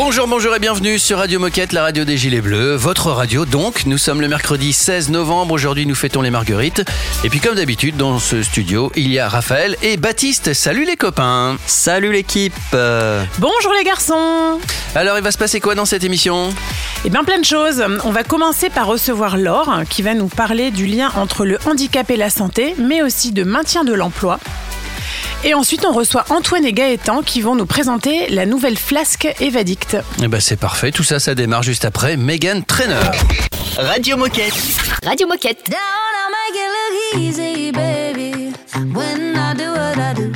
Bonjour, bonjour et bienvenue sur Radio Moquette, la radio des Gilets Bleus, votre radio donc. Nous sommes le mercredi 16 novembre, aujourd'hui nous fêtons les marguerites. Et puis comme d'habitude, dans ce studio, il y a Raphaël et Baptiste. Salut les copains Salut l'équipe Bonjour les garçons Alors il va se passer quoi dans cette émission? Eh bien plein de choses. On va commencer par recevoir Laure qui va nous parler du lien entre le handicap et la santé, mais aussi de maintien de l'emploi. Et ensuite, on reçoit Antoine et Gaëtan qui vont nous présenter la nouvelle flasque Evadict. Eh ben c'est parfait, tout ça, ça démarre juste après Megan Trainer. Radio Moquette Radio Moquette. Down, I make it look easy, baby. When I do what I do.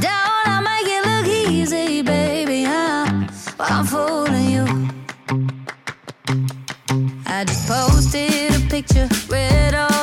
Down, I make it look easy, baby. I'm, I'm fooling you. I just posted a picture, read all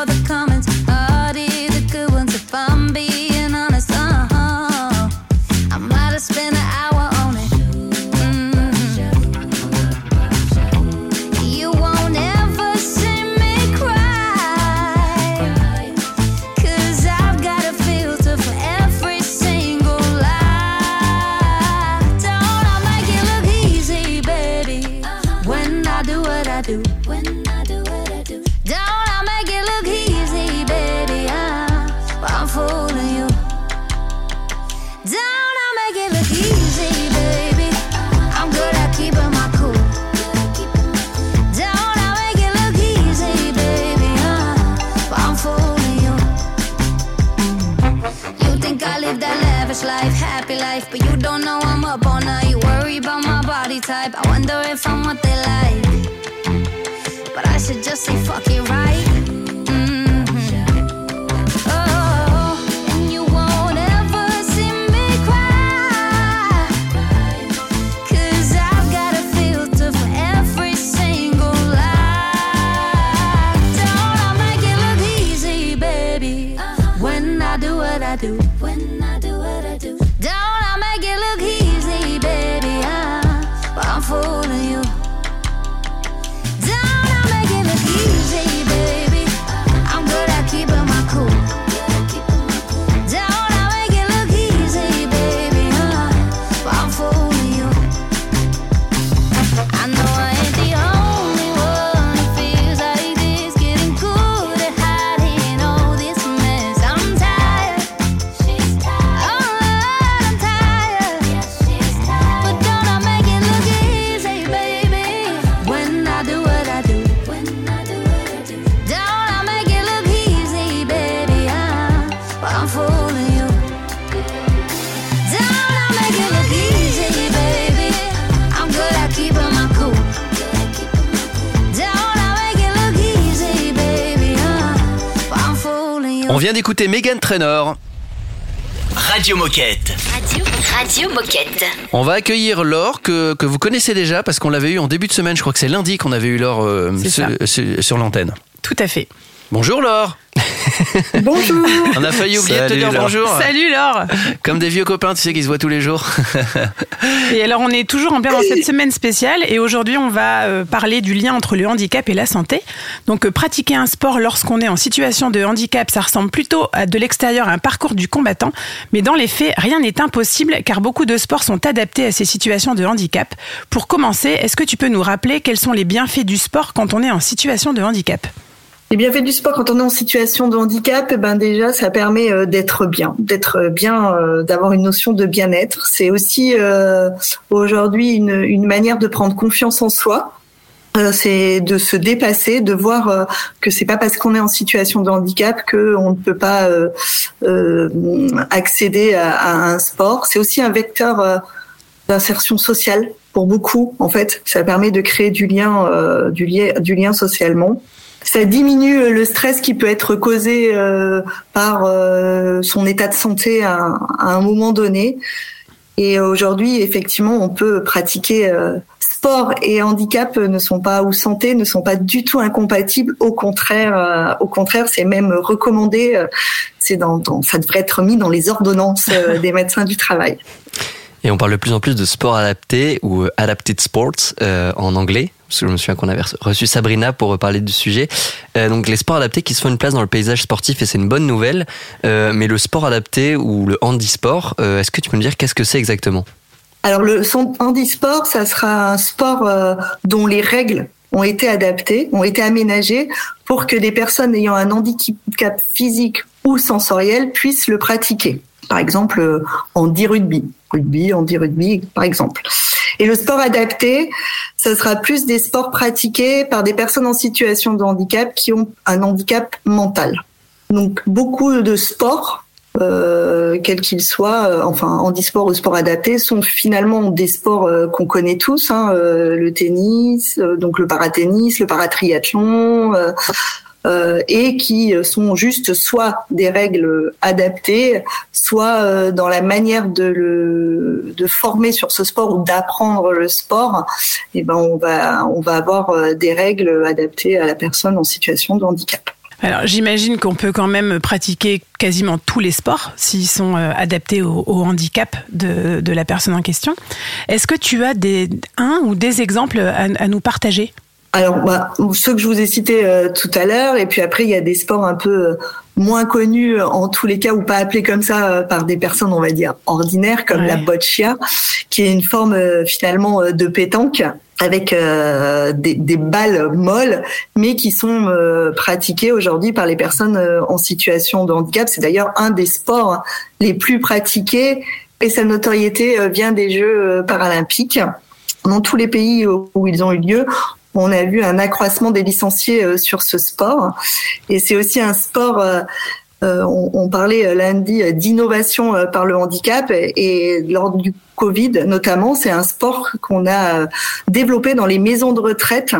type. I wonder if I'm what they like. But I should just say fuck it right. D'écouter Megan Trainer. Radio Moquette Radio, Radio Moquette. On va accueillir Laure que, que vous connaissez déjà parce qu'on l'avait eu en début de semaine, je crois que c'est lundi qu'on avait eu Laure euh, sur l'antenne. Tout à fait. Bonjour Laure Bonjour. On a failli oublier de te dire Laure. bonjour. Salut Laure Comme des vieux copains, tu sais, qui se voient tous les jours. Et alors on est toujours en plein dans cette semaine spéciale et aujourd'hui on va euh, parler du lien entre le handicap et la santé. Donc euh, pratiquer un sport lorsqu'on est en situation de handicap, ça ressemble plutôt à de l'extérieur à un parcours du combattant, mais dans les faits, rien n'est impossible car beaucoup de sports sont adaptés à ces situations de handicap. Pour commencer, est-ce que tu peux nous rappeler quels sont les bienfaits du sport quand on est en situation de handicap? Les bienfaits du sport quand on est en situation de handicap, eh ben déjà ça permet euh, d'être bien, d'être bien, euh, d'avoir une notion de bien-être. C'est aussi euh, aujourd'hui une, manière de prendre confiance en soi. Euh, c'est de se dépasser, de voir euh, que c'est pas parce qu'on est en situation de handicap que on ne peut pas euh, euh, accéder à, à un sport. C'est aussi un vecteur euh, d'insertion sociale pour beaucoup. En fait, ça permet de créer du lien, euh, du du lien socialement. Ça diminue le stress qui peut être causé euh, par euh, son état de santé à, à un moment donné. Et aujourd'hui, effectivement, on peut pratiquer euh, sport et handicap ne sont pas ou santé ne sont pas du tout incompatibles. Au contraire, euh, au contraire, c'est même recommandé. euh, c'est dans, dans, ça devrait être mis dans les ordonnances euh, des médecins du travail. Et on parle de plus en plus de sport adapté ou euh, adapted sports euh, en anglais. Parce que je me souviens qu'on avait reçu Sabrina pour parler du sujet. Euh, donc les sports adaptés qui se font une place dans le paysage sportif et c'est une bonne nouvelle. Euh, mais le sport adapté ou le handisport, euh, est-ce que tu peux me dire qu'est-ce que c'est exactement? Alors le son handisport, ça sera un sport euh, dont les règles ont été adaptées, ont été aménagées pour que des personnes ayant un handicap physique ou sensoriel puissent le pratiquer. Par exemple, euh, handi rugby, rugby, handi rugby, par exemple. Et le sport adapté, ça sera plus des sports pratiqués par des personnes en situation de handicap qui ont un handicap mental. Donc beaucoup de sports, euh, quels qu'ils soient, euh, enfin handisport ou sport adapté, sont finalement des sports euh, qu'on connaît tous, hein, le tennis, donc le paratennis, le paratriathlon, et qui sont juste soit des règles adaptées, soit euh, dans la manière de le de former sur ce sport ou d'apprendre le sport, et ben on va on va avoir euh, des règles adaptées à la personne en situation de handicap. Alors j'imagine qu'on peut quand même pratiquer quasiment tous les sports s'ils sont euh, adaptés au, handicap de, la personne en question. Est-ce que tu as des, un ou des exemples à nous partager? Alors, bah, ceux que je vous ai cités euh, tout à l'heure, et puis après, il y a des sports un peu euh, moins connus, euh, en tous les cas, ou pas appelés comme ça euh, par des personnes, on va dire, ordinaires, comme Ouais. la boccia, qui est une forme finalement de pétanque avec des, des balles molles, mais qui sont pratiquées aujourd'hui par les personnes en situation de handicap. C'est d'ailleurs un des sports les plus pratiqués, et sa notoriété vient des Jeux paralympiques. Dans tous les pays où ils ont eu lieu, on a vu un accroissement des licenciés euh, sur ce sport. Et c'est aussi un sport, euh, euh, on, on parlait lundi d'innovation euh, par le handicap. Et, et lors du Covid, notamment, c'est un sport qu'on a développé dans les maisons de retraite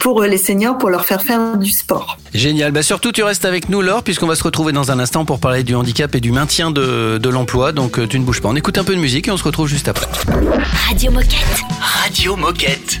pour les seniors, pour leur faire faire du sport. Génial. Bah surtout, tu restes avec nous, Laure, puisqu'on va se retrouver dans un instant pour parler du handicap et du maintien de, de l'emploi. Donc, tu ne bouges pas. On écoute un peu de musique et on se retrouve juste après. Radio Moquette. Radio Moquette.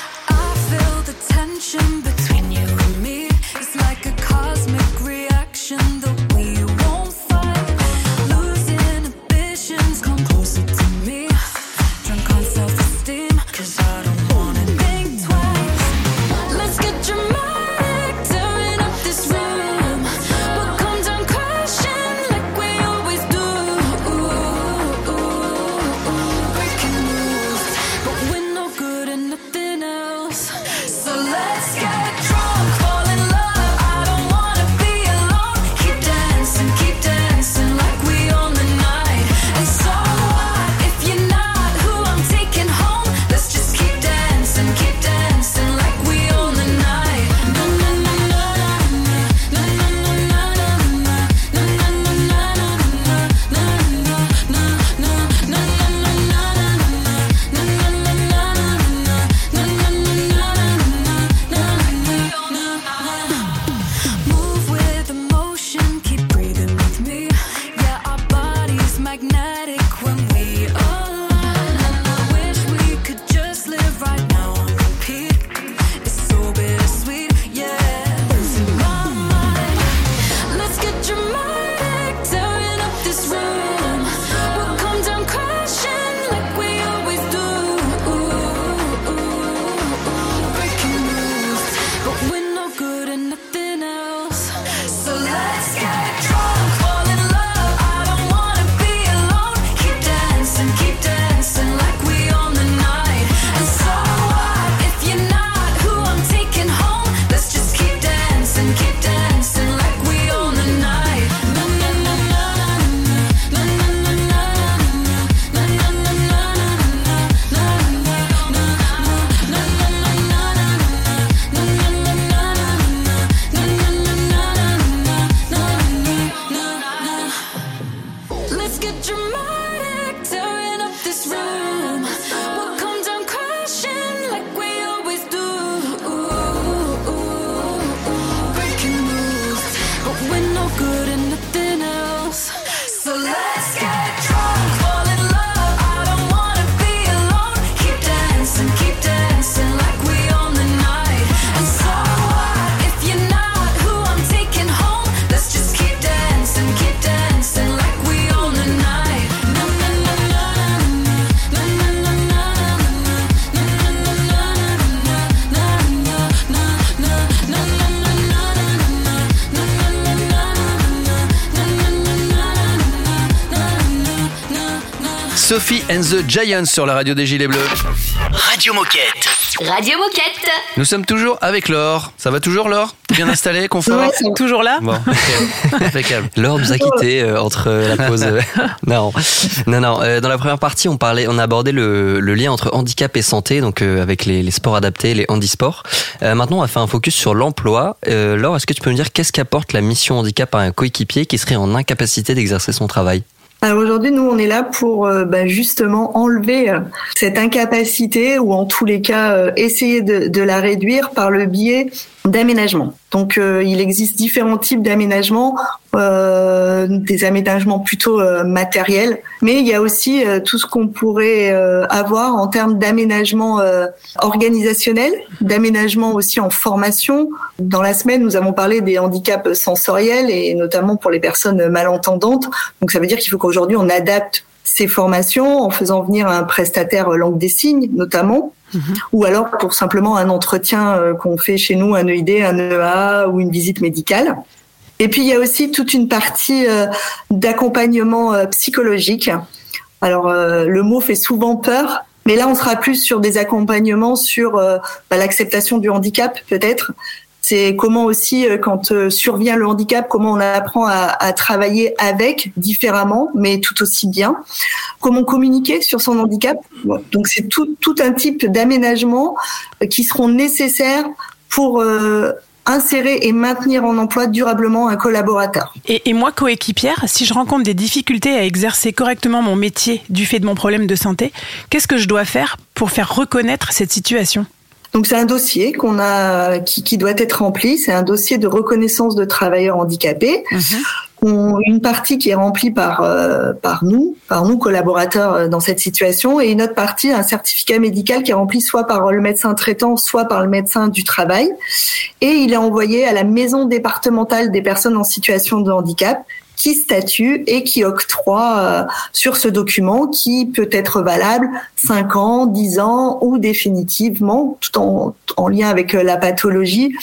Sophie and the Giants sur la radio des Gilets Bleus. Radio Moquette. Radio Moquette. Nous sommes toujours avec Laure. Ça va toujours, Laure? T'es bien installé, confort? Toujours là Bon, impeccable. Laure nous a quittés euh, entre la pause. euh, non, non, non. euh, dans la première partie, on parlait, on a abordé le, le lien entre handicap et santé, donc euh, avec les, les sports adaptés, les handisports. Euh, maintenant, on va faire un focus sur l'emploi. Euh, Laure, est-ce que tu peux me dire qu'est-ce qu'apporte la mission handicap à un coéquipier qui serait en incapacité d'exercer son travail? Alors aujourd'hui, nous, on est là pour euh, bah, justement enlever euh, cette incapacité ou en tous les cas euh, essayer de, de la réduire par le biais d'aménagement. Donc euh, il existe différents types d'aménagements, euh, des aménagements plutôt euh, matériels, mais il y a aussi euh, tout ce qu'on pourrait euh, avoir en termes d'aménagement euh, organisationnel, d'aménagement aussi en formation. Dans la semaine, nous avons parlé des handicaps sensoriels et notamment pour les personnes malentendantes. Donc ça veut dire qu'il faut qu'aujourd'hui on adapte ces formations en faisant venir un prestataire langue des signes notamment ou alors pour simplement un entretien euh, qu'on fait chez nous, un EID, un EA ou une visite médicale. Et puis il y a aussi toute une partie euh, d'accompagnement euh, psychologique. Alors le mot fait souvent peur, mais là on sera plus sur des accompagnements sur bah, l'acceptation du handicap peut-être. C'est comment aussi euh, quand euh, survient le handicap, comment on apprend à, travailler avec différemment, mais tout aussi bien. Comment communiquer sur son handicap. Donc c'est tout, un type d'aménagement euh, qui seront nécessaires pour insérer et maintenir en emploi durablement un collaborateur. Et, et moi, coéquipière, si je rencontre des difficultés à exercer correctement mon métier du fait de mon problème de santé, qu'est-ce que je dois faire pour faire reconnaître cette situation? Donc c'est un dossier qu'on a qui, qui doit être rempli. C'est un dossier de reconnaissance de travailleurs handicapés. on- une partie qui est remplie par euh, par nous, par nous collaborateurs euh, dans cette situation, et une autre partie un certificat médical qui est rempli soit par le médecin traitant, soit par le médecin du travail, et il est envoyé à la maison départementale des personnes en situation de handicap qui statue et qui octroie euh, sur ce document qui peut être valable 5 ans, 10 ans ou définitivement, tout en, en lien avec euh, la pathologie.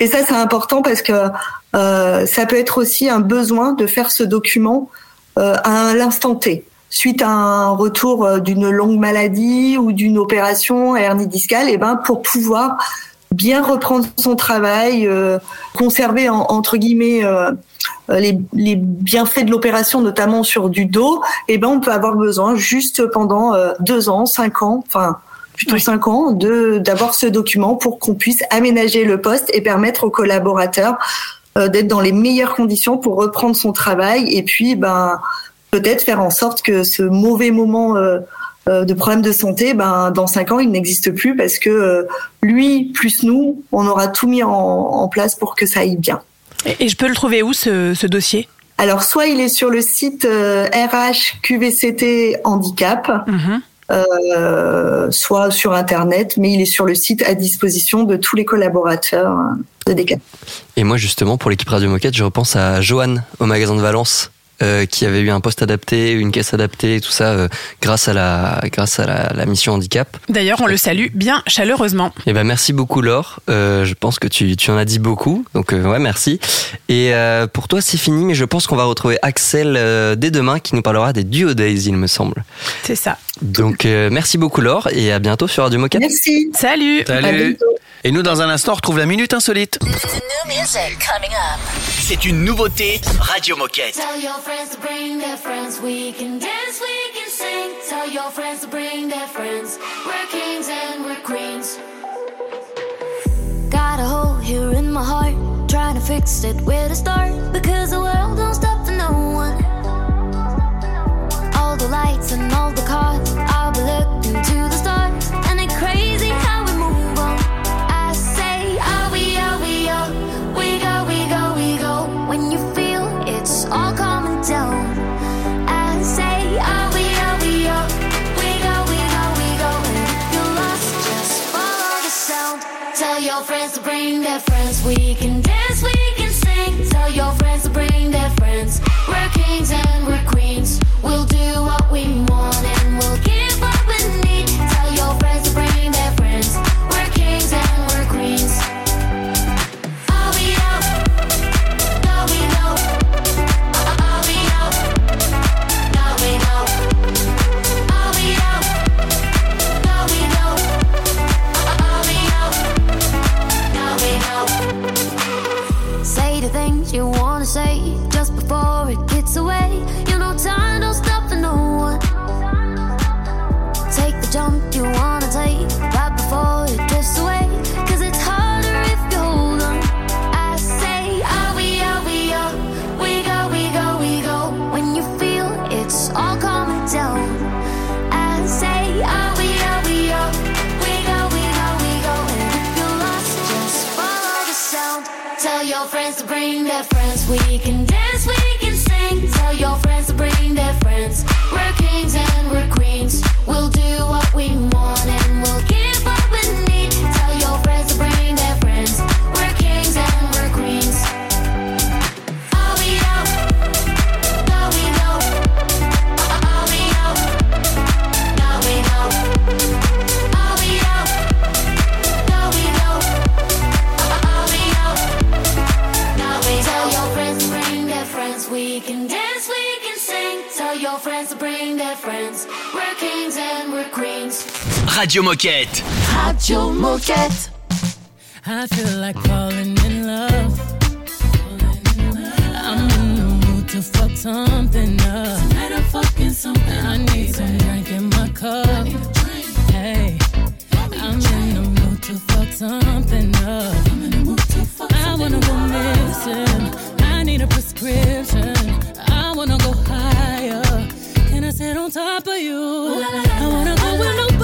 Et ça, c'est important parce que euh, ça peut être aussi un besoin de faire ce document euh, à l'instant T suite à un retour euh, d'une longue maladie ou d'une opération hernie discale, et ben pour pouvoir bien reprendre son travail, euh, conserver en- entre guillemets les, les bienfaits de l'opération, notamment sur du dos, et ben on peut avoir besoin juste pendant euh, deux ans, cinq ans, enfin plutôt cinq ans, de d'avoir ce document pour qu'on puisse aménager le poste et permettre aux collaborateurs euh, d'être dans les meilleures conditions pour reprendre son travail et puis ben peut-être faire en sorte que ce mauvais moment euh, euh, de problème de santé, ben dans cinq ans il n'existe plus parce que euh, lui plus nous, on aura tout mis en, en place pour que ça aille bien. Et, et je peux le trouver où ce, ce dossier? Alors soit il est sur le site euh, RH QVCT Handicap, Mhm. euh, soit sur internet, mais il est sur le site à disposition de tous les collaborateurs euh, de DECAP. Et moi, justement, pour l'équipe Radio Moquette, je repense à Johan au magasin de Valence. Euh, qui avait eu un poste adapté, une caisse adaptée, tout ça, euh, grâce à la grâce à la, la mission handicap. D'ailleurs, on le salue bien chaleureusement. Et ben merci beaucoup Laure. Euh, je pense que tu, tu en as dit beaucoup, donc euh, ouais merci. Et euh, pour toi c'est fini, mais je pense qu'on va retrouver Axel euh, dès demain qui nous parlera des Duo Days, il me semble. C'est ça. Donc euh, merci beaucoup Laure et à bientôt sur Radio Moquette. Merci. Salut À Salut. bientôt. Et nous, dans un instant, on retrouve la Minute Insolite. C'est une nouveauté Radio Moquette. Tell your friends to bring their friends. We can dance, we can sing. Tell your friends to bring their friends. We're kings and we're queens. Got a hole here in my heart, trying to fix it where to start. Because the world don't stop for no one. All the lights and all the cars, I'll be looking to the their friends. We can dance, we can sing. Tell your friends to bring their friends. Before it gets away. You know, time don't stop for no one. Take the jump you wanna take right before it drifts away. Cause it's harder if you hold on. I say, are we, are we, are we go, we go, we go. When you feel it's all coming down. I say, are we, are we, are we go, we go, we go. And if you're lost, just follow the sound. Tell your friends to bring their friends. We can friends to bring their friends. We're kings and we're queens. Radio Moquette. Radio Moquette. I feel like falling in love. I'm in the mood to fuck something up. Tonight I'm fucking something. I need some drink in my cup. Hey, I'm in the mood to fuck something up. I wanna go missing. I need a prescription. I wanna go higher. Can I sit on top of you? I wanna go where nobody's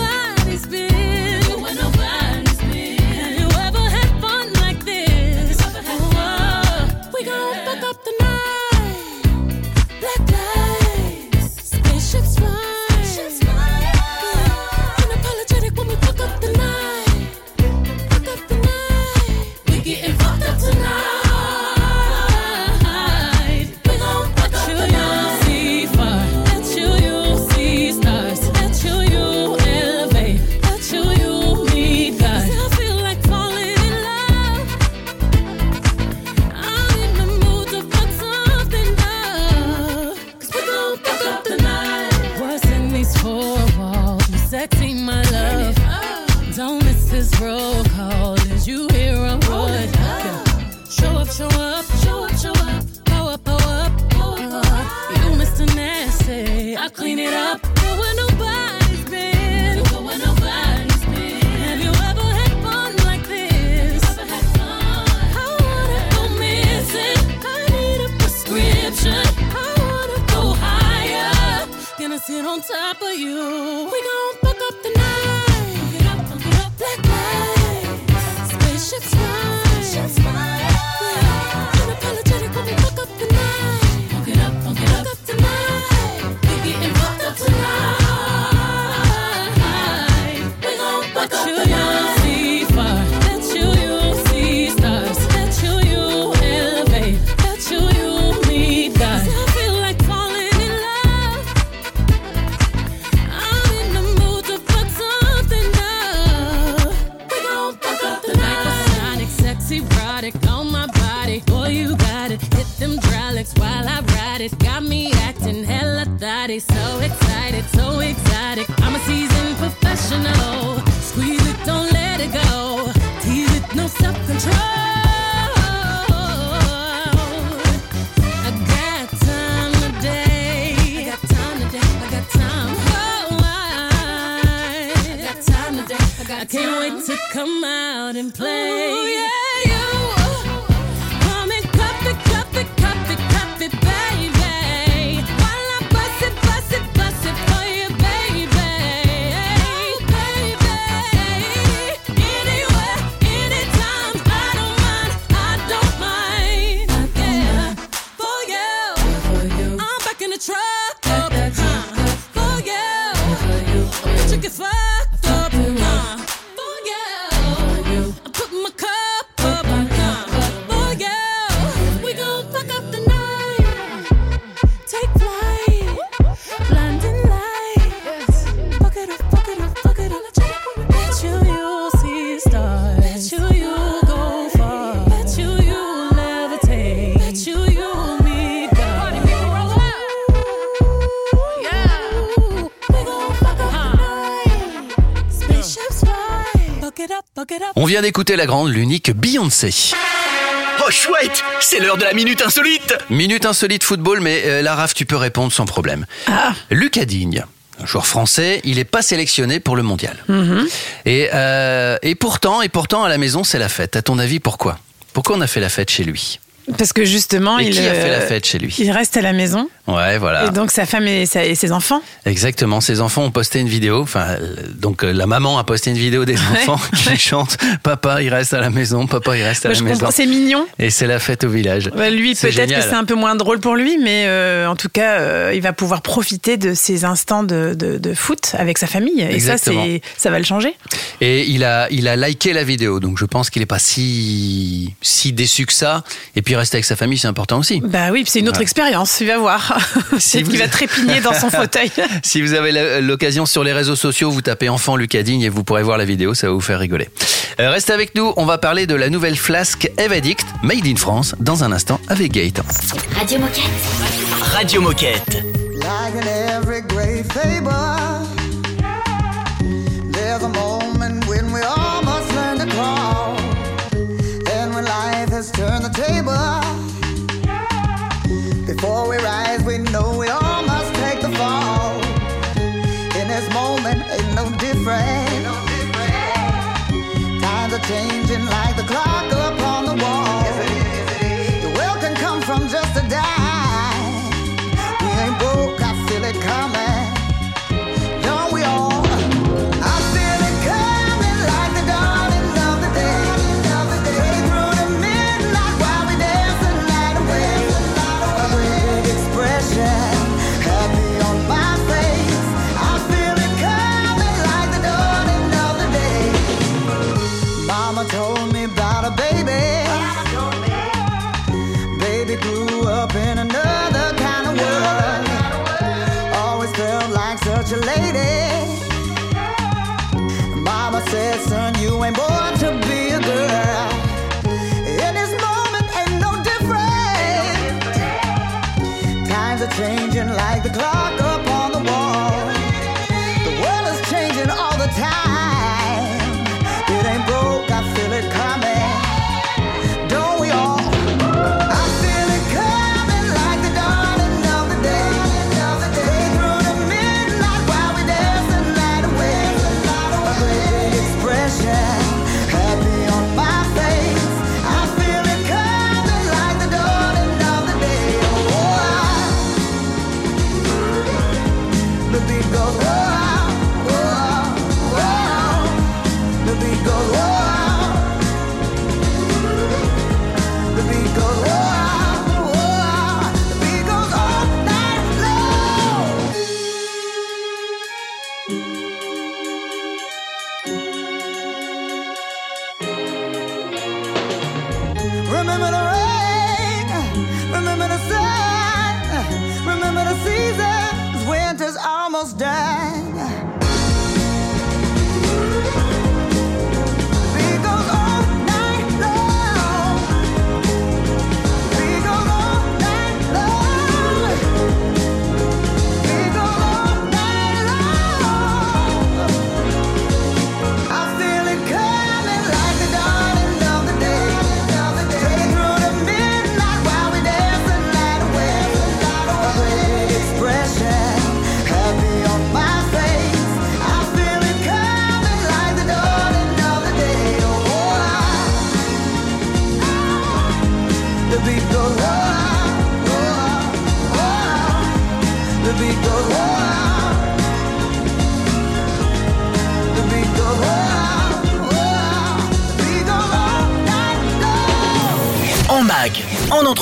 vient d'écouter la grande, l'unique Beyoncé. Oh chouette C'est l'heure de la minute insolite Minute insolite football, mais euh, la RAF, tu peux répondre sans problème. Lucas Digne, un joueur français, il n'est pas sélectionné pour le mondial. Et, euh, et pourtant, et pourtant, à la maison, c'est la fête. À ton avis, pourquoi? Pourquoi on a fait la fête chez lui? Parce que justement, Et il, qui a fait la euh, fête chez lui? il reste à la maison. Ouais, voilà. Et donc sa femme et, sa- et ses enfants. Exactement. Ses enfants ont posté une vidéo. Enfin, donc euh, la maman a posté une vidéo des enfants qui chantent "Papa, il reste à la maison. Papa, il reste à Moi, la je maison." comprends, c'est mignon. Et c'est la fête au village. Bah, lui, peut-être que c'est un peu moins drôle pour lui, mais euh, en tout cas, euh, il va pouvoir profiter de ses instants de, de- de foot avec sa famille. Et ça, Exactement. c'est, ça va le changer. Et il a, il a liké la vidéo, donc je pense qu'il n'est pas si, si déçu que ça. Et puis rester avec sa famille, c'est important aussi. Bah oui, puis c'est une autre Ouais. expérience, tu vas voir. Si vous- qu'il va trépigner dans son fauteuil. Si vous avez la- l'occasion sur les réseaux sociaux, vous tapez enfant Lucas Digne et vous pourrez voir la vidéo, ça va vous faire rigoler. Euh, restez avec nous, on va parler de la nouvelle flasque Evadict, made in France, dans un instant avec Gaëtan. Radio Moquette. Radio Moquette. Like in every great fable, there's a moment when we all must learn to crawl. And when life has turned the table, before we rise, we know we all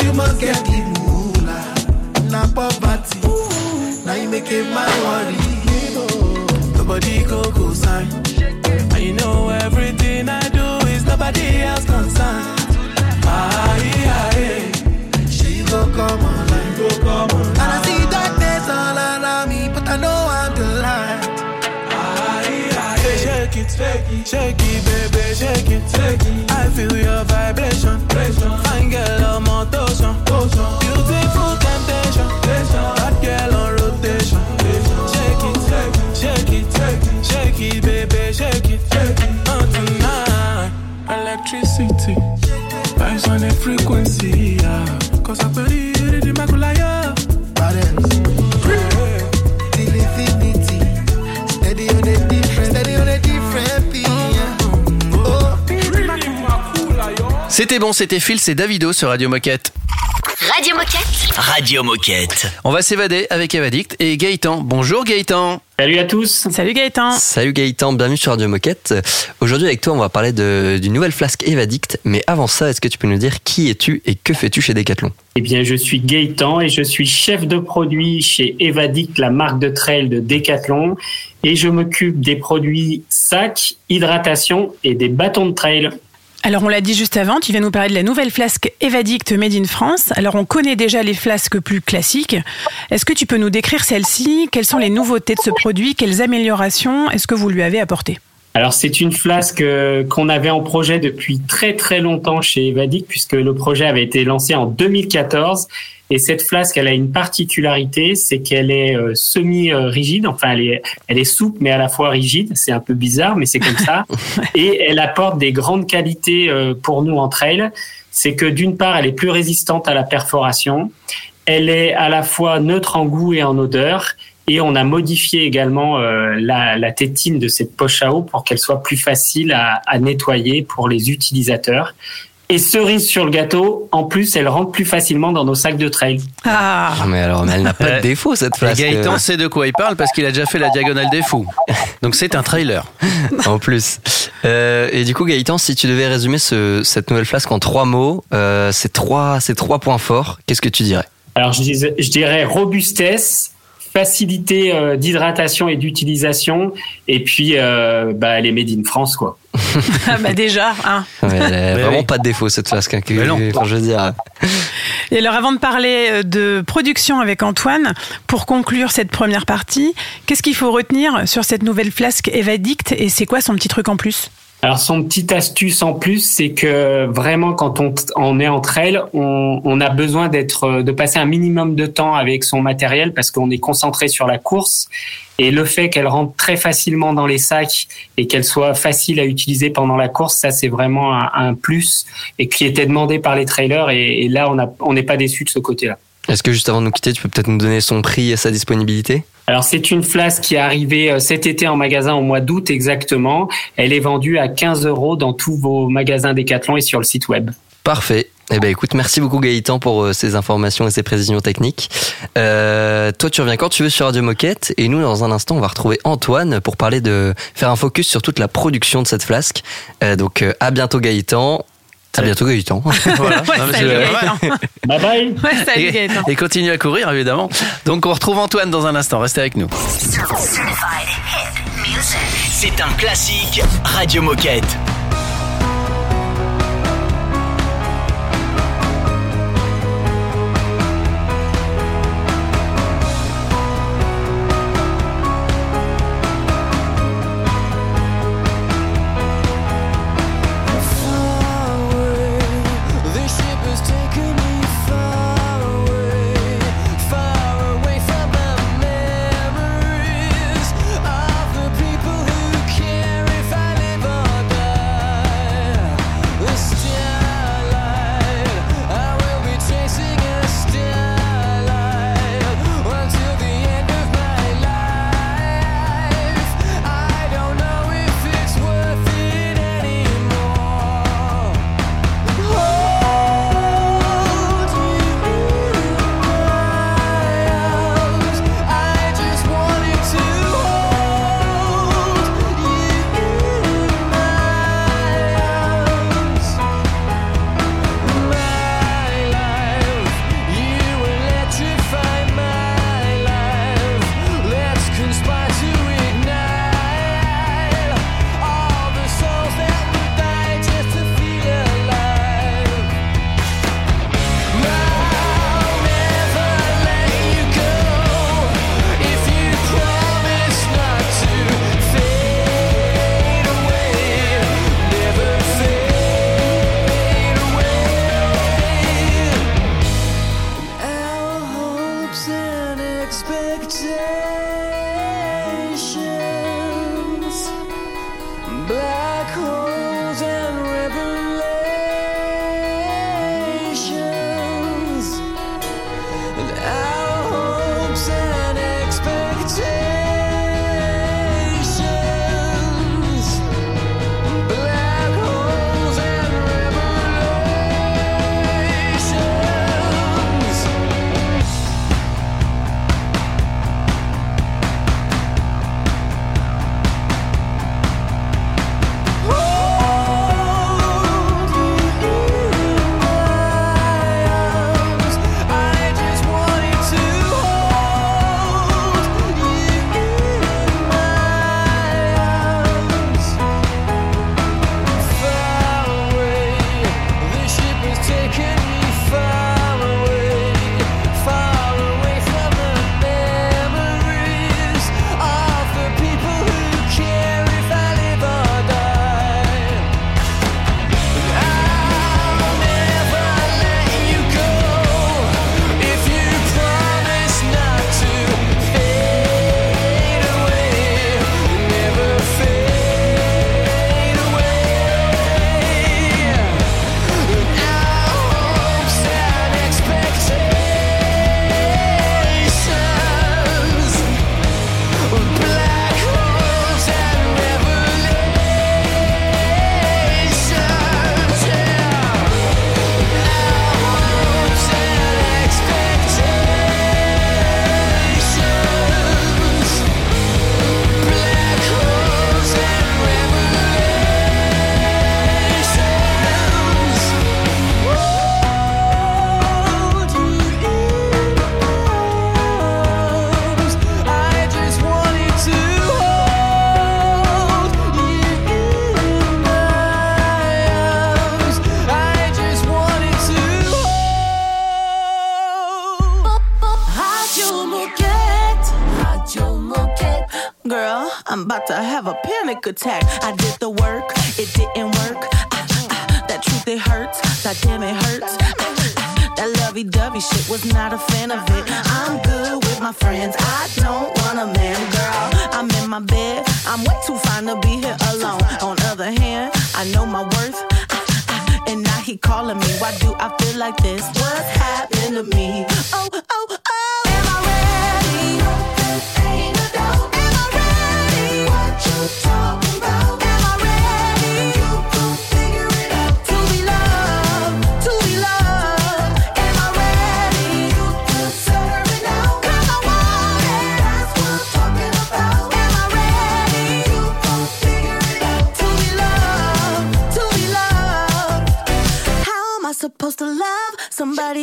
but you must get the moolah. Na poverty, now you make it my worry. The body go go sign, and you know everything I do is nobody else concerned. Aye, aye, She go come online, go come online. And I see darkness all around me, but I know I'm the light. aye, aye. Shake it, shake it, shake it, baby, shake it, shake it. I feel your C'était bon, c'était Phil, c'est Davido sur Radio Moquette. Radio Moquette. Radio Moquette. On va s'évader avec Evadict et Gaëtan. Bonjour Gaëtan. Salut à tous. Salut Gaëtan. Salut Gaëtan, bienvenue sur Radio Moquette. Aujourd'hui avec toi on va parler de- d'une nouvelle flasque Evadict, mais avant ça est-ce que tu peux nous dire qui es-tu et que fais-tu chez Decathlon? Eh bien, je suis Gaëtan et je suis chef de produit chez Evadict, la marque de trail de Decathlon. Et je m'occupe des produits sacs, hydratation et des bâtons de trail. Alors on l'a dit juste avant, tu viens nous parler de la nouvelle flasque Evadict Made in France. Alors on connaît déjà les flasques plus classiques. Est-ce que tu peux nous décrire celle-ci Quelles sont les nouveautés de ce produit? Quelles améliorations est-ce que vous lui avez apportées? Alors, c'est une flasque euh, qu'on avait en projet depuis très très longtemps chez Evadict, puisque le projet avait été lancé en 2014. Et cette flasque, elle a une particularité, c'est qu'elle est euh, semi-rigide. Enfin, elle est, elle est souple, mais à la fois rigide. C'est un peu bizarre, mais c'est comme ça. Et elle apporte des grandes qualités euh, pour nous en trail. C'est que d'une part, elle est plus résistante à la perforation. Elle est à la fois neutre en goût et en odeur. Et on a modifié également euh, la, la tétine de cette poche à eau pour qu'elle soit plus facile à, à nettoyer pour les utilisateurs. Et cerise sur le gâteau, en plus, elle rentre plus facilement dans nos sacs de trail. Ah Ah, Mais alors mais elle n'a pas de défaut cette Et flasque. Gaëtan sait de quoi il parle parce qu'il a déjà fait la diagonale des fous. Donc c'est un trailer. en plus. Euh, et du coup, Gaëtan, si tu devais résumer ce- cette nouvelle flasque en trois mots, euh, ces trois, ces trois points forts, qu'est-ce que tu dirais? Alors, je, dis- je dirais robustesse, facilité euh, d'hydratation et d'utilisation. Et puis, euh, bah, elle est made in France, quoi. Ah bah déjà, hein. Ouais, elle vraiment oui. pas de défaut cette flasque. hein, que- enfin, je veux dire. Et alors avant de parler euh, de production avec Antoine, pour conclure cette première partie, qu'est-ce qu'il faut retenir sur cette nouvelle flasque Evadict et c'est quoi son petit truc en plus? Alors son petite astuce en plus, c'est que vraiment quand on, est en trail, on, a besoin d'être, de passer un minimum de temps avec son matériel parce qu'on est concentré sur la course. Et le fait qu'elle rentre très facilement dans les sacs et qu'elle soit facile à utiliser pendant la course, ça c'est vraiment un, plus et qui était demandé par les trailers. Et, là, on n'est pas déçu de ce côté-là. Est-ce que juste avant de nous quitter, tu peux peut-être nous donner son prix et sa disponibilité? Alors c'est une flasque qui est arrivée euh, cet été en magasin au mois d'août exactement. Elle est vendue à 15 euros dans tous vos magasins Decathlon et sur le site web. Parfait. Eh ben écoute, merci beaucoup Gaëtan pour euh, ces informations et ces précisions techniques. Euh, toi, tu reviens quand tu veux sur Radio Moquette et nous, dans un instant, on va retrouver Antoine pour parler de faire un focus sur toute la production de cette flasque. Donc à bientôt Gaëtan. À bientôt Gaëtan. Voilà. Ouais, Non, mais salut c'est- Gaëtan. Bye bye. Ouais, salut Et, Gaëtan. et continue à courir, évidemment. Donc, on retrouve Antoine dans un instant. Restez avec nous. C'est un classique Radio Moquette.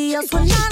Somebody else when I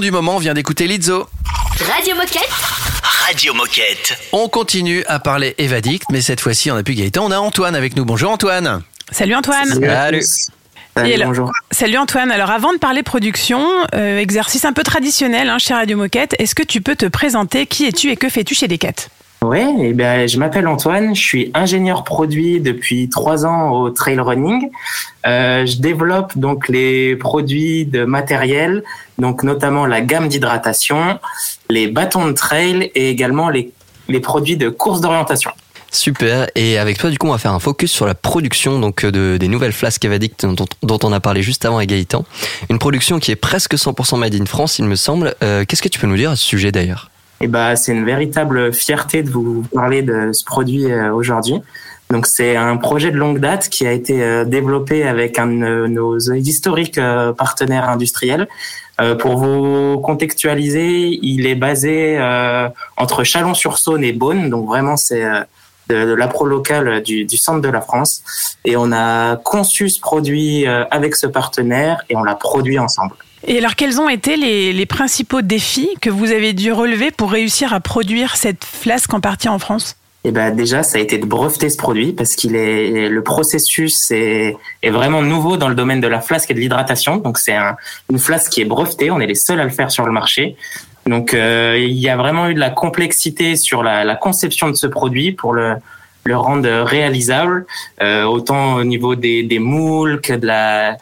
Du moment, on vient d'écouter Lizzo. Radio Moquette. Radio Moquette. On continue à parler évadict, mais cette fois-ci on n'a plus Gaëtan, on a Antoine avec nous. Bonjour Antoine. Salut Antoine. Salut. Et alors- Salut Antoine. Alors avant de parler production, euh, exercice un peu traditionnel hein, chez Radio Moquette, est-ce que tu peux te présenter? Qui es-tu et que fais-tu chez Decat? Ouais, eh ben, je m'appelle Antoine, je suis ingénieur produit depuis trois ans au trail running. Euh, je développe donc les produits de matériel, donc notamment la gamme d'hydratation, les bâtons de trail et également les, les produits de course d'orientation. Super. Et avec toi, du coup, on va faire un focus sur la production donc euh, de, des nouvelles flasques Evadict dont, dont on a parlé juste avant avec Gaëtan. Une production qui est presque 100% made in France, il me semble. Euh, Qu'est-ce que tu peux nous dire à ce sujet d'ailleurs? Et ben, c'est une véritable fierté de vous parler de ce produit euh, aujourd'hui. Donc, c'est un projet de longue date qui a été euh, développé avec un de nos historiques euh, partenaires industriels. Pour vous contextualiser, il est basé entre Chalon-sur-Saône et Beaune. Donc, vraiment, c'est de, l'appro local du, du centre de la France. Et on a conçu ce produit avec ce partenaire et on l'a produit ensemble. Et alors quels ont été les, principaux défis que vous avez dû relever pour réussir à produire cette flasque en partie en France Et ben déjà, ça a été de breveter ce produit parce qu'il est le processus est, vraiment nouveau dans le domaine de la flasque et de l'hydratation. Donc c'est un- une flasque qui est brevetée. On est les seuls à le faire sur le marché. Donc euh, il y a vraiment eu de la complexité sur la, conception de ce produit pour le rendre réalisable, euh, autant au niveau des, moules que de la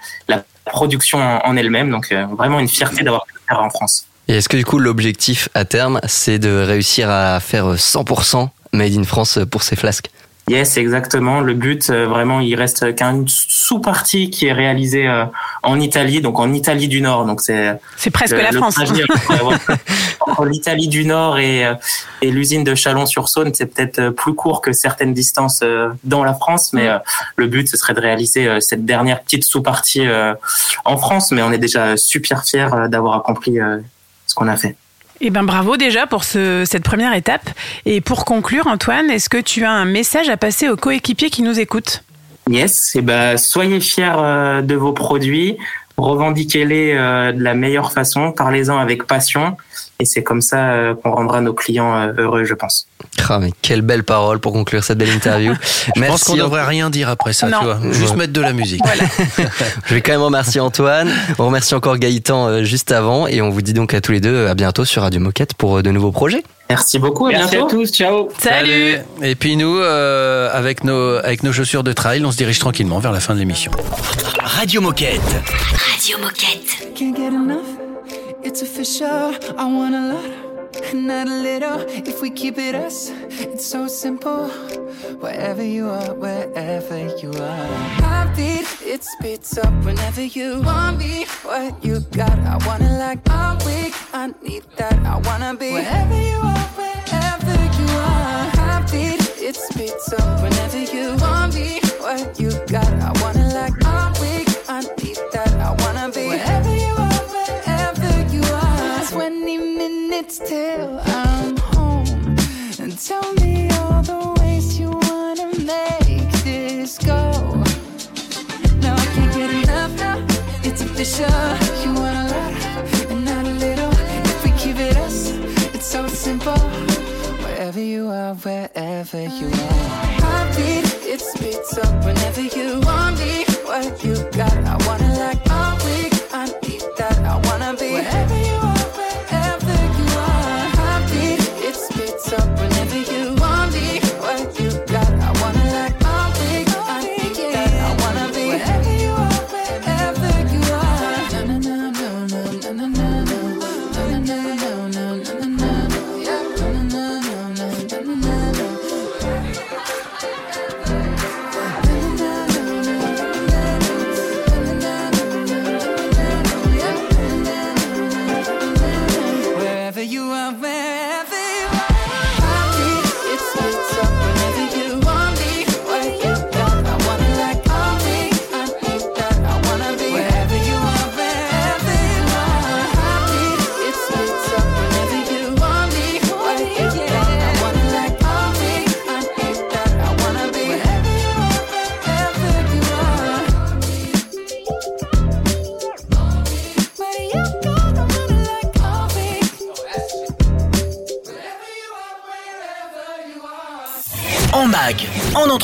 production en, elle-même. Donc euh, vraiment une fierté d'avoir pu le faire en France. Et est-ce que du coup, l'objectif à terme, c'est de réussir à faire 100% made in France pour ces flasques? Yes, exactement. Le but, euh, vraiment, il reste qu'une sous-partie qui est réalisée euh, en Italie, donc en Italie du Nord. Donc c'est C'est presque le- la le France. trajet, euh, l'Italie du Nord et, et l'usine de Chalon-sur-Saône, c'est peut-être plus court que certaines distances euh, dans la France, mais euh, le but, ce serait de réaliser euh, cette dernière petite sous-partie euh, en France, mais on est déjà super fiers d'avoir accompli euh, ce qu'on a fait. Eh ben bravo déjà pour ce- cette première étape. Et pour conclure, Antoine, est-ce que tu as un message à passer aux coéquipiers qui nous écoutent? Yes, et ben soyez fiers euh, de vos produits, revendiquez-les euh, de la meilleure façon, parlez-en avec passion, et c'est comme ça euh, qu'on rendra nos clients euh, heureux, je pense. Ah, mais quelle belle parole pour conclure cette belle interview. Je pense qu'on devrait rien dire après ça, Non. tu vois. Juste mettre de la musique. Je vais quand même remercier Antoine. On remercie encore Gaëtan euh, juste avant et on vous dit donc à tous les deux à bientôt sur Radio Moquette pour de nouveaux projets. Merci beaucoup, à Merci bientôt. à tous, ciao. Salut. Et puis nous, euh, avec nos avec nos chaussures de trail, on se dirige tranquillement vers la fin de l'émission. Radio Moquette. Radio Moquette. It's official. I want a lot, not a little. If we keep it us, it's so simple. Wherever you are, wherever you are. Heartbeat, it speeds up whenever you want me. What you got, I wanna like. I'm weak, I need that. I wanna be wherever you are, wherever you are. Heartbeat, it speeds up whenever you want me. What you got, I wanna you wanna lie and a little if we keep it us, it's so simple. Wherever you are, wherever you are. Whenever you wanna be, what you got, I wanna like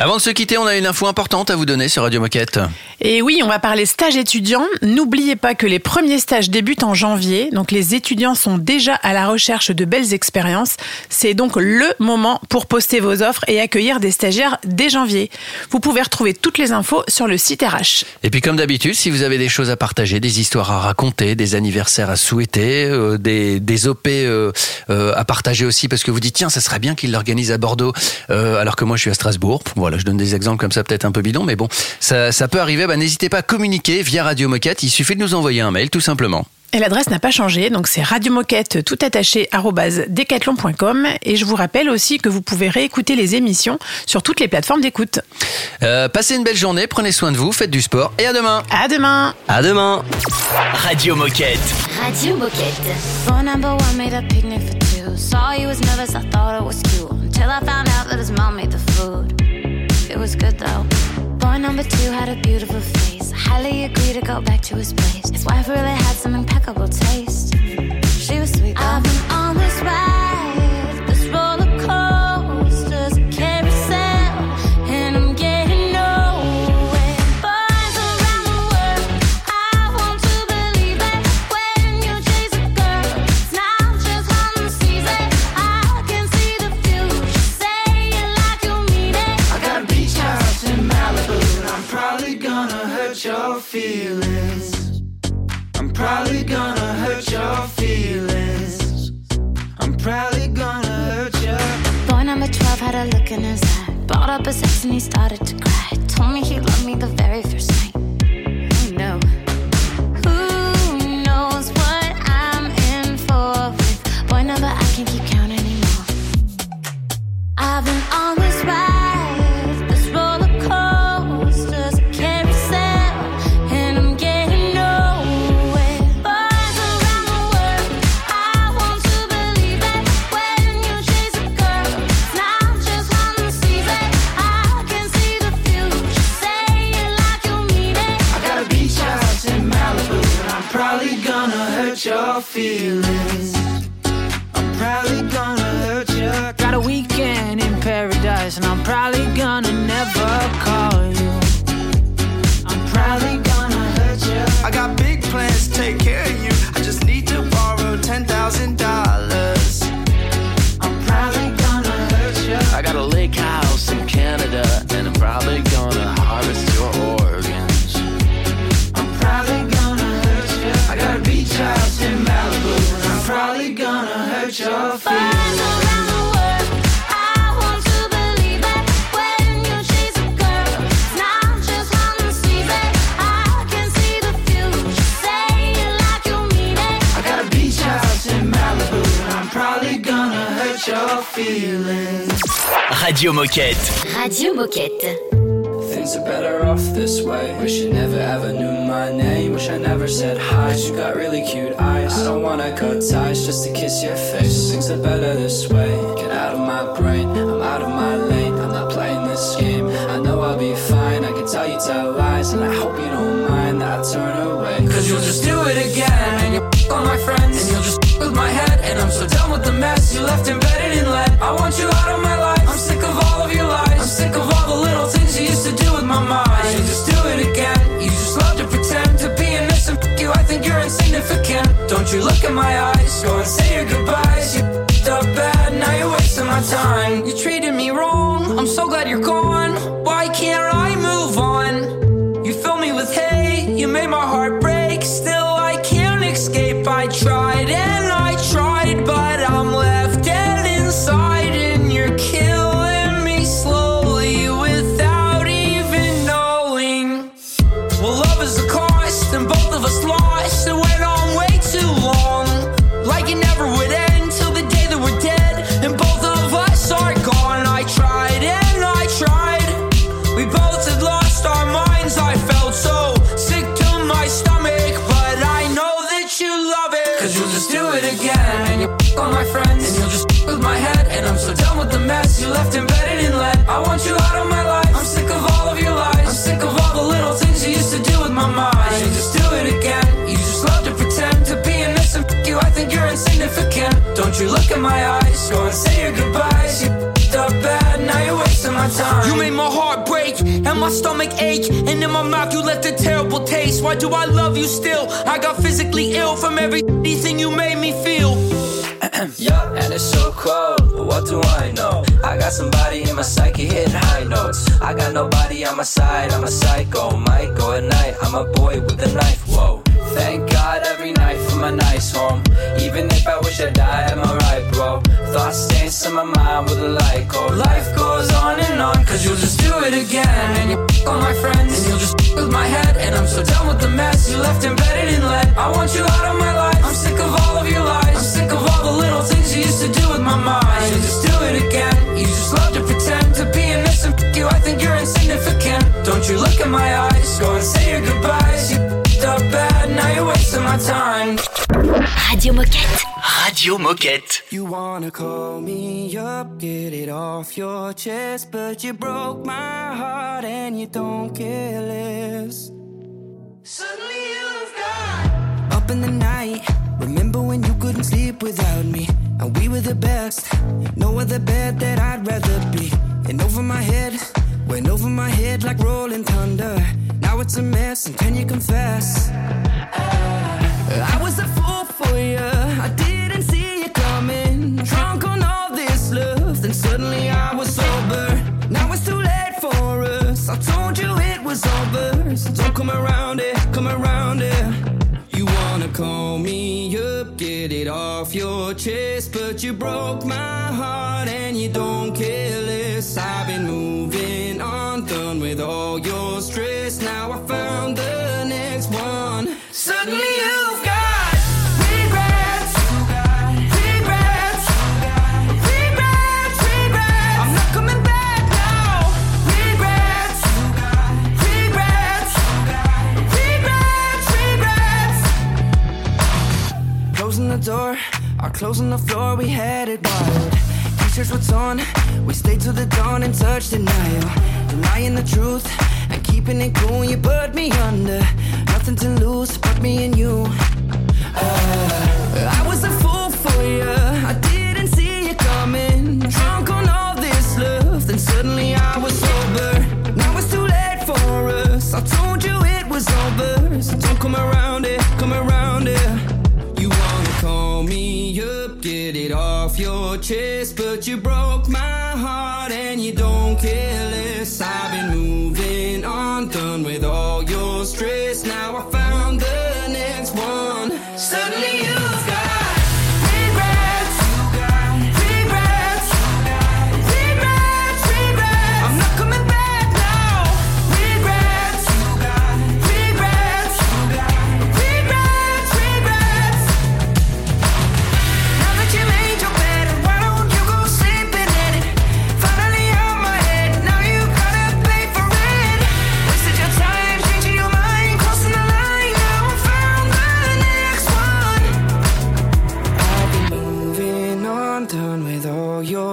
Avant de se quitter, on a une info importante à vous donner sur Radio Moquette. Et oui, on va parler stage étudiant. N'oubliez pas que les premiers stages débutent en janvier, donc les étudiants sont déjà à la recherche de belles expériences. C'est donc le moment pour poster vos offres et accueillir des stagiaires dès janvier. Vous pouvez retrouver toutes les infos sur le site RH. Et puis comme d'habitude, si vous avez des choses à partager, des histoires à raconter, des anniversaires à souhaiter, euh, des, des OP euh, euh, à partager aussi, parce que vous dites tiens, ça serait bien qu'ils l'organisent à Bordeaux, alors que moi je suis à Strasbourg. Voilà, je donne des exemples comme ça, peut-être un peu bidon, mais bon, ça, ça peut arriver. Bah, N'hésitez pas à communiquer via Radio Moquette. Il suffit de nous envoyer un mail, tout simplement. Et l'adresse n'a pas changé, donc c'est radiomoquette tout attaché decathlon.com. Et je vous rappelle aussi que vous pouvez réécouter les émissions sur toutes les plateformes d'écoute. Euh, passez une belle journée, prenez soin de vous, faites du sport et à demain. À demain. À demain. Radio Moquette. Radio Moquette. Phone number one made a picnic for two. Saw you was nervous, I thought it was cute. Until I found out that his mom made the food. It was good though. Boy number two had a beautiful face. I highly agree to go back to his place. His wife really had some impeccable taste. And he started to cry. Told me Radio Moquette. Radio Moquette. Things are better off this way. Wish you never ever knew my name. Wish I never said hi. You got really cute eyes. I don't wanna cut ties just to kiss your face. Things are better this way. Get out of my brain. I'm out of my lane. I'm not playing this game. I know I'll be fine. I can tell you tell lies, and I hope you don't mind that I turn away. Cause you'll just do it again, and you on my friends, and you'll just with my head, and I'm so done with the mess you left in lead. Don't you look in my eyes? Go and say your goodbyes. You f***ed up bad. Now you're wasting my time. You treated me wrong. I'm so glad you're gone. Why can't I You left embedded in lead. I want you out of my life. I'm sick of all of your lies. I'm sick of all the little things you used to do with my mind. You just do it again. You just love to pretend to be innocent. F you, I think you're insignificant. Don't you look in my eyes. Go and say your goodbyes. You up bad. Now you're wasting my time. You made my heart break and my stomach ache. And in my mouth, you left a terrible taste. Why do I love you still? I got physically ill from everything you made me feel. yeah, and it's so cold. but What do I know? I got somebody in my psyche hitting high notes. I got nobody on my side. I'm a psycho. Go at night. I'm a boy with a knife. Whoa. Thank God every night for my nice home. Even if I wish I died, am I right, bro? Thoughts dance in my mind with a light go. Life goes on and on, cause you'll just do it again. And you all my friends, and you'll just with my head. And I'm so done with the mess you left embedded in lead. I want you out of my life. I'm sick of all of your lies. I'm sick of all things you used to do with my mind. You'll just do it again. You just love to pretend to be innocent. F- you, I think you're insignificant. Don't you look in my eyes. Go and say your goodbyes. You f***ed up bad. Now you're wasting my time. Radio Moquette. Radio Moquette. You wanna call me up, get it off your chest, but you broke my heart and you don't care less. Suddenly you've got up in the night. Remember when you couldn't sleep without me? And we were the best. No other bed that I'd rather be. And over my head, went over my head like rolling thunder. Now it's a mess, and can you confess? I was a fool for you. I didn't see you coming. Drunk on all this love, then suddenly I was sober. Now it's too late for us. I told you it was over. So don't come around it, come around it. You call me up, get it off your chest, but you broke my heart and you don't care less. I've been moving on, done with all your stress. Now I found the next one. Suddenly you've or closing the floor, we had it wild. T-shirts what's on, we stayed till the dawn and touched denial. Denying the truth and keeping it cool, you put me under. Nothing to lose but me and you. Uh, I was a fool for you, I didn't see you coming. Drunk on all this love, then suddenly I was sober. Now it's too late for us. I told you it was over, so don't come around it, come around it. Get it off your chest, but you broke my heart and you don't care less. I've been moving on, done with all your stress. Now I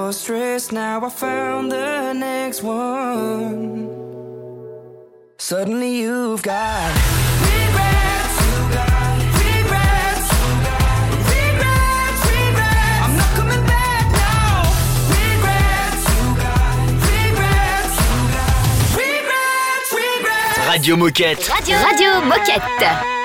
all your stress. Now I found the next one. Suddenly you've got regrets, regrets, regrets, regrets. I'm not coming back now. Regrets, regrets, regrets, regrets. Radio Moquette. Radio, Radio Moquette.